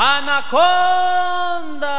Anaconda!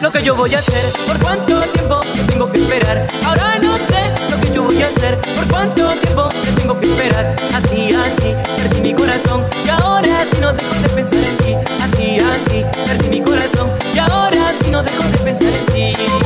lo que yo voy a hacer, por cuánto tiempo yo tengo que esperar. Ahora no sé lo que yo voy a hacer, por cuánto tiempo yo tengo que esperar. Así, así, perdí mi corazón y ahora sí no dejo de pensar en ti. Así, así, perdí mi corazón y ahora sí no dejo de pensar en ti.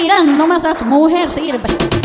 Mirando nomás a su mujer sirve.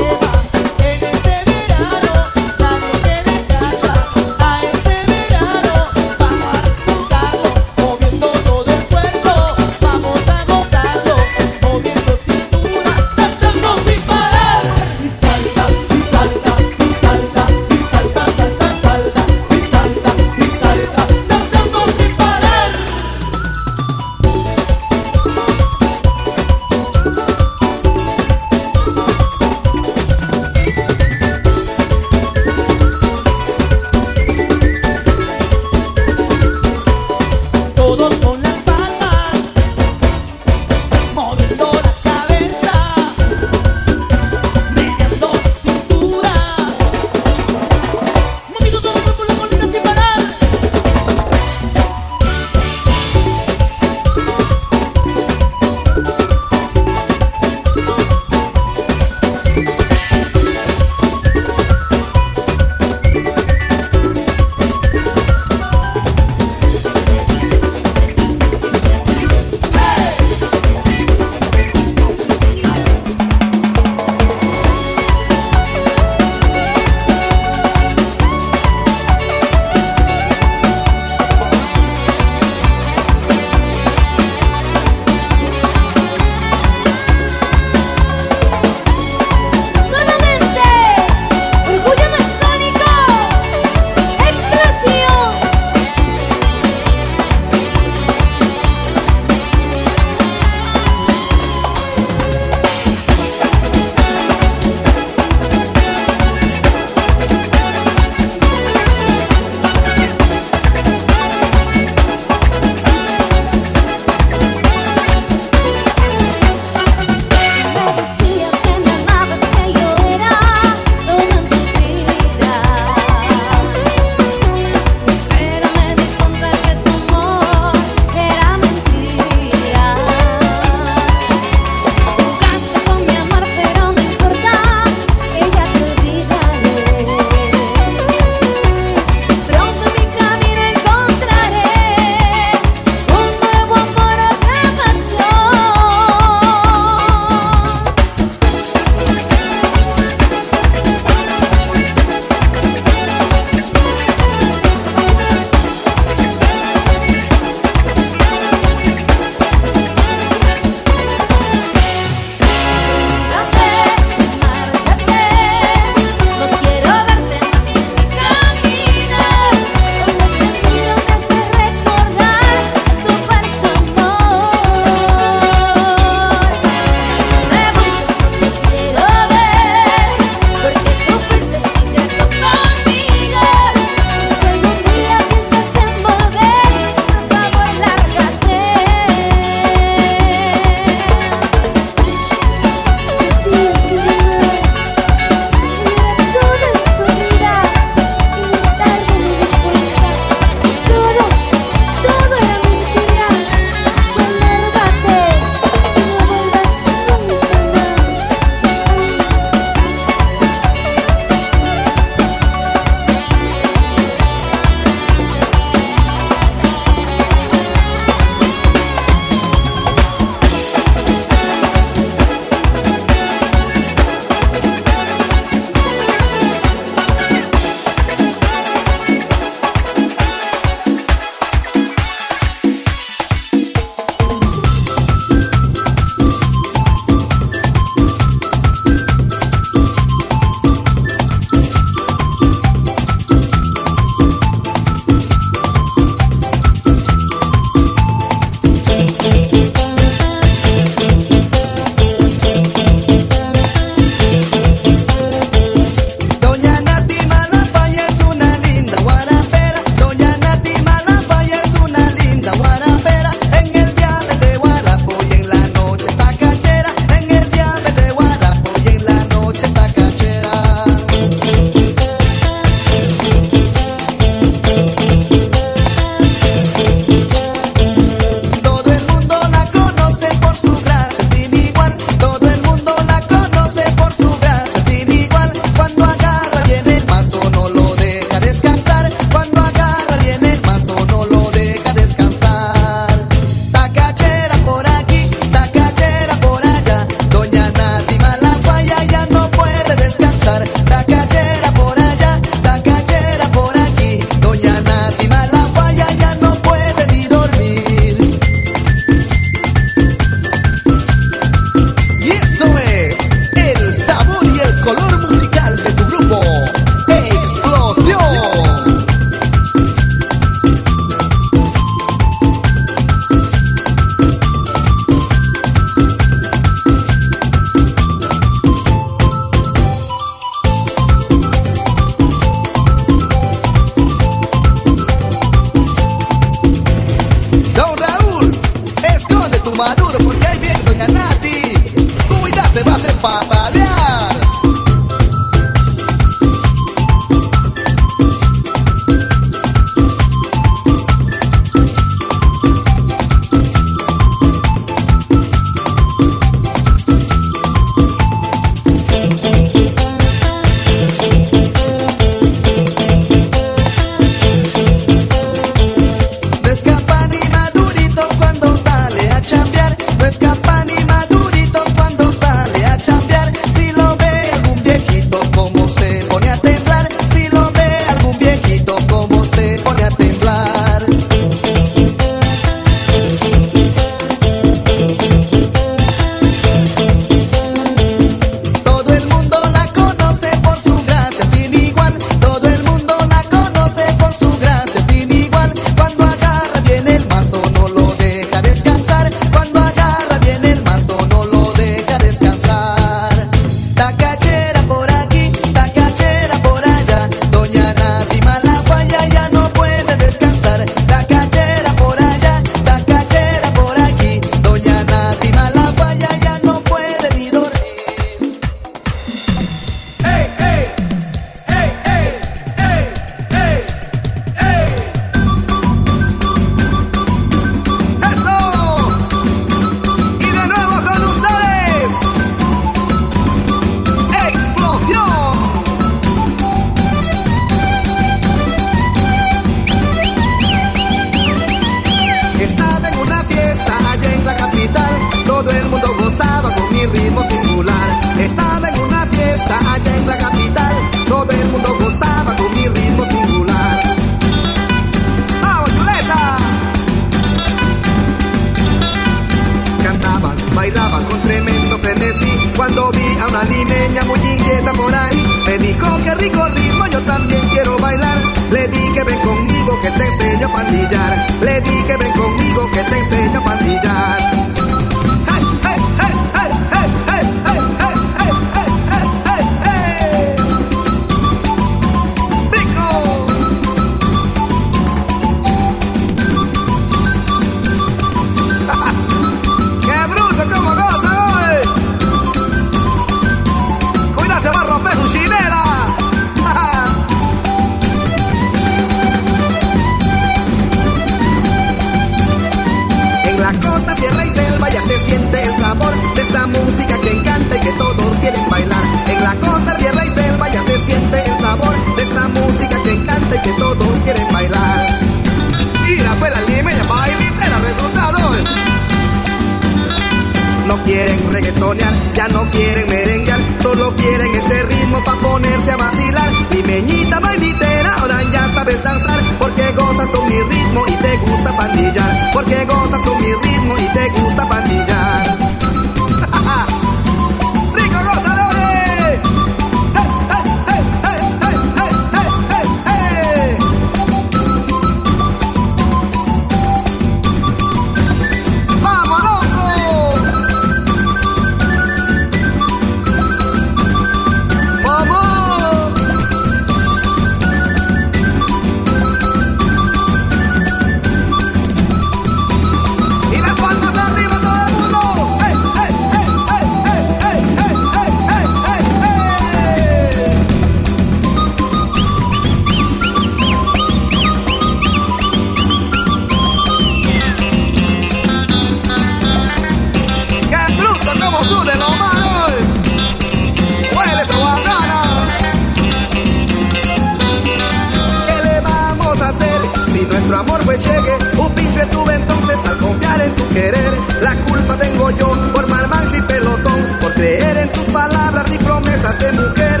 Nuestro amor pues llegue? Un pinche tuve entonces al confiar en tu querer. La culpa tengo yo por marmancho y pelotón, por creer en tus palabras y promesas de mujer.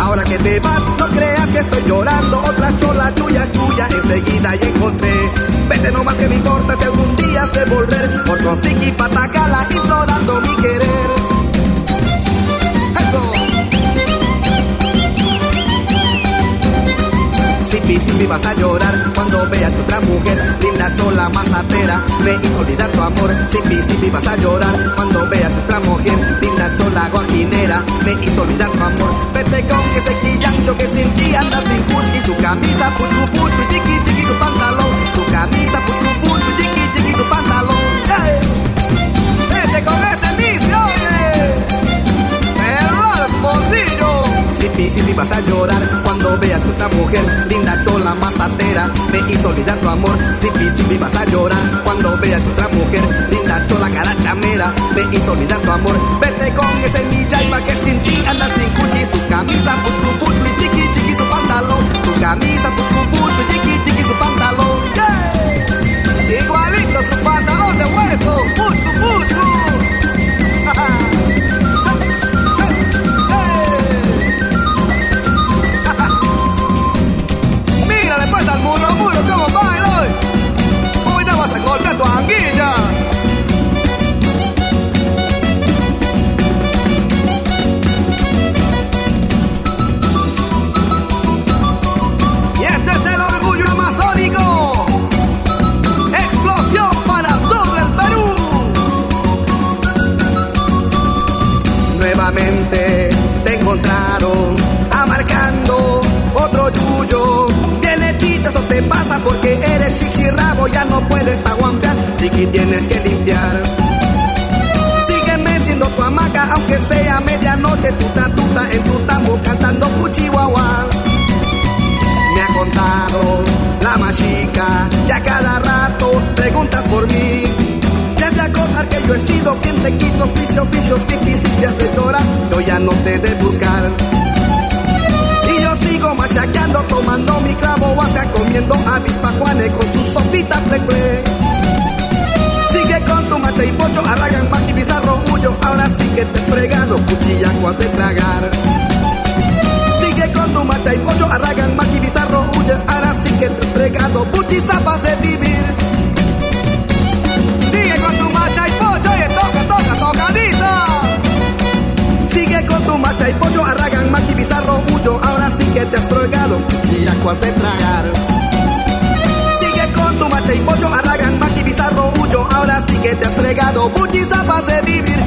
Ahora que te vas, no creas que estoy llorando. Otra chola tuya, tuya, enseguida y encontré. Vete nomás que me importa si algún día has de volver. Por consigue y patacala, implorando mi querer. Sipi, sipi, vas a llorar cuando veas que otra mujer, linda chola mazatera, me hizo olvidar tu amor. Sipi, sipi, vas a llorar cuando veas que otra mujer, linda chola guajinera, me hizo olvidar tu amor. Vete con ese quillancho que sin ti anda sin y su camisa, puchu, puchu, chiqui, chiqui, su pantalón, su camisa, puchu, puchu, chiqui, chiqui, su pantalón. ¡Hey! Vete con ese vicio, oye. Pero. Sipi, sipi, vas a llorar cuando veas que otra mujer, linda chola mazatera, me hizo olvidar tu amor. Sipi, sipi, vas a llorar cuando veas que otra mujer, linda chola carachamera, me hizo olvidar tu amor. Vete con ese mi yaiba que sin ti anda sin cuchi, su camisa, puscu, puscu, chiqui, chiqui, su pantalón, su camisa, puscu, no puedes taguampear, sí que tienes que limpiar. Sígueme siendo tu hamaca, aunque sea medianoche, tuta tuta en tu tambo cantando cuchihuahua. Me ha contado la machica, ya cada rato preguntas por mí. Desde acordar que yo he sido quien te quiso, oficio, oficio, si llorar, yo ya no te de buscar. Y sigo tomando mi clavo huasca, comiendo avispa Juane con su sopita ple ple. Sigue con tu macha y pocho, arragan maqui, bizarro, huyo, ahora sí que te fregado, cuchillacuas de tragar. Sigue con tu macha y pollo, arragan, maqui, bizarro, huye, ahora sí que te fregado, puchizapas de vivir. tu macha y pollo, arragan, mati, bizarro, huyo. Ahora sí que te has drogado, acuas de tragar. Sigue con tu macha y pollo, arragan, mati, bizarro, huyo. Ahora sí que te has fregado, buchi, zapas de vivir.